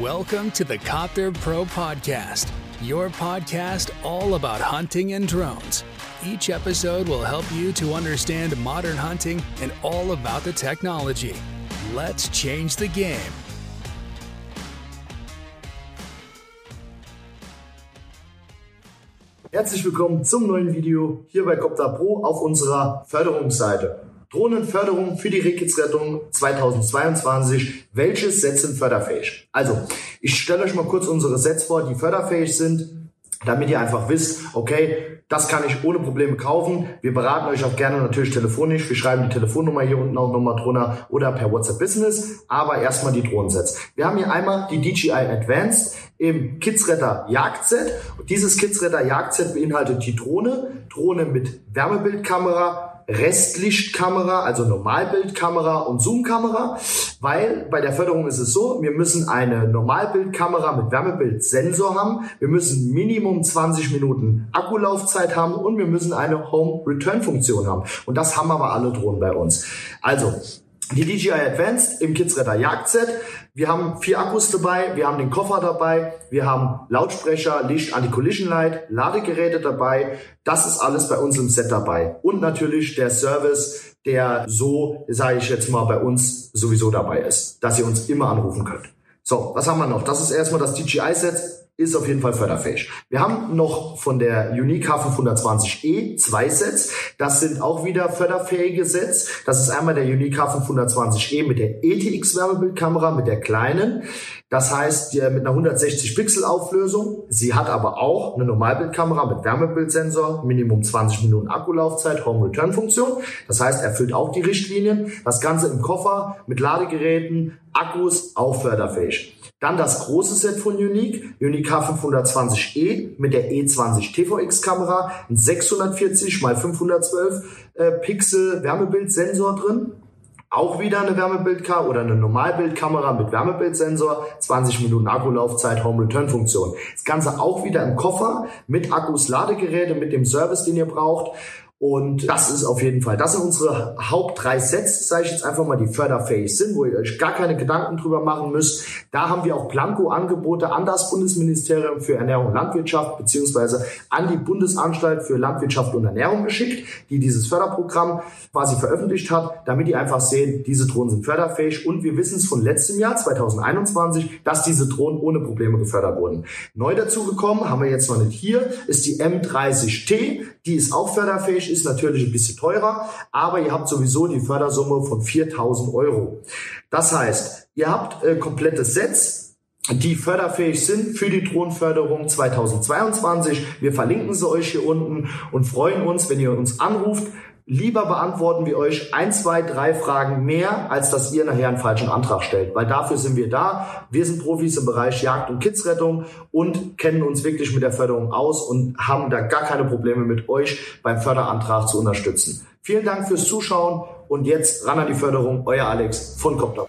Welcome to the Copter Pro Podcast, your podcast all about hunting and drones. Each episode will help you to understand modern hunting and all about the technology. Let's change the game. Herzlich willkommen zum neuen Video hier bei Copter Pro auf unserer Förderungsseite. Drohnenförderung für die Rehkitzrettung 2022. Welche Sets sind förderfähig? Also, ich stelle euch mal kurz unsere Sets vor, die förderfähig sind, damit ihr einfach wisst, okay, das kann ich ohne Probleme kaufen. Wir beraten euch auch gerne natürlich telefonisch. Wir schreiben die Telefonnummer hier unten auch nochmal drunter oder per WhatsApp Business. Aber erstmal die Drohnensets. Wir haben hier einmal die DJI Advanced im Kidsretter Jagdset. Dieses Kidsretter Jagdset beinhaltet die Drohne, Drohne mit Wärmebildkamera, Restlichtkamera, also Normalbildkamera und Zoomkamera, weil bei der Förderung ist es so, wir müssen eine Normalbildkamera mit Wärmebildsensor haben, wir müssen Minimum 20 Minuten Akkulaufzeit haben und wir müssen eine Home Return Funktion haben. Und das haben aber alle Drohnen bei uns. Also, die DJI Advanced im Kidsretter Jagdset. Wir haben vier Akkus dabei, wir haben den Koffer dabei, wir haben Lautsprecher, Licht, Anti-Collision Light, Ladegeräte dabei. Das ist alles bei uns im Set dabei. Und natürlich der Service, der so, sage ich jetzt mal, bei uns sowieso dabei ist, dass ihr uns immer anrufen könnt. So, was haben wir noch? Das ist erstmal das DJI-Set ist auf jeden Fall förderfähig. Wir haben noch von der Unique H520e zwei Sets. Das sind auch wieder förderfähige Sets. Das ist einmal der Unique H520e mit der ETX Wärmebildkamera, mit der kleinen. Das heißt, mit einer 160 Pixel Auflösung. Sie hat aber auch eine Normalbildkamera mit Wärmebildsensor, Minimum 20 Minuten Akkulaufzeit, Home Return Funktion. Das heißt, erfüllt auch die Richtlinien. Das Ganze im Koffer mit Ladegeräten, Akkus, auch förderfähig. Dann das große Set von Unique, Unique K520e mit der E20 TVX Kamera, ein 640 x 512 äh, Pixel Wärmebildsensor drin. Auch wieder eine Wärmebildkamera oder eine Normalbildkamera mit Wärmebildsensor, 20 Minuten Akkulaufzeit, Home Return Funktion. Das Ganze auch wieder im Koffer mit Akkus, Ladegeräte, mit dem Service, den ihr braucht. Und das ist auf jeden Fall, das sind unsere Haupt drei Sets, sage ich jetzt einfach mal, die förderfähig sind, wo ihr euch gar keine Gedanken drüber machen müsst. Da haben wir auch Blanko-Angebote an das Bundesministerium für Ernährung und Landwirtschaft beziehungsweise an die Bundesanstalt für Landwirtschaft und Ernährung geschickt, die dieses Förderprogramm quasi veröffentlicht hat, damit ihr einfach sehen, diese Drohnen sind förderfähig und wir wissen es von letztem Jahr, 2021, dass diese Drohnen ohne Probleme gefördert wurden. Neu dazu gekommen, haben wir jetzt noch nicht hier, ist die M30T, die ist auch förderfähig, ist natürlich ein bisschen teurer, aber ihr habt sowieso die Fördersumme von 4000 Euro. Das heißt, ihr habt äh, komplette Sets, die förderfähig sind für die Drohnenförderung 2022. Wir verlinken sie euch hier unten und freuen uns, wenn ihr uns anruft. Lieber beantworten wir euch ein, zwei, drei Fragen mehr, als dass ihr nachher einen falschen Antrag stellt. Weil dafür sind wir da. Wir sind Profis im Bereich Jagd und Kidsrettung und kennen uns wirklich mit der Förderung aus und haben da gar keine Probleme mit euch beim Förderantrag zu unterstützen. Vielen Dank fürs Zuschauen und jetzt ran an die Förderung. Euer Alex von Copter.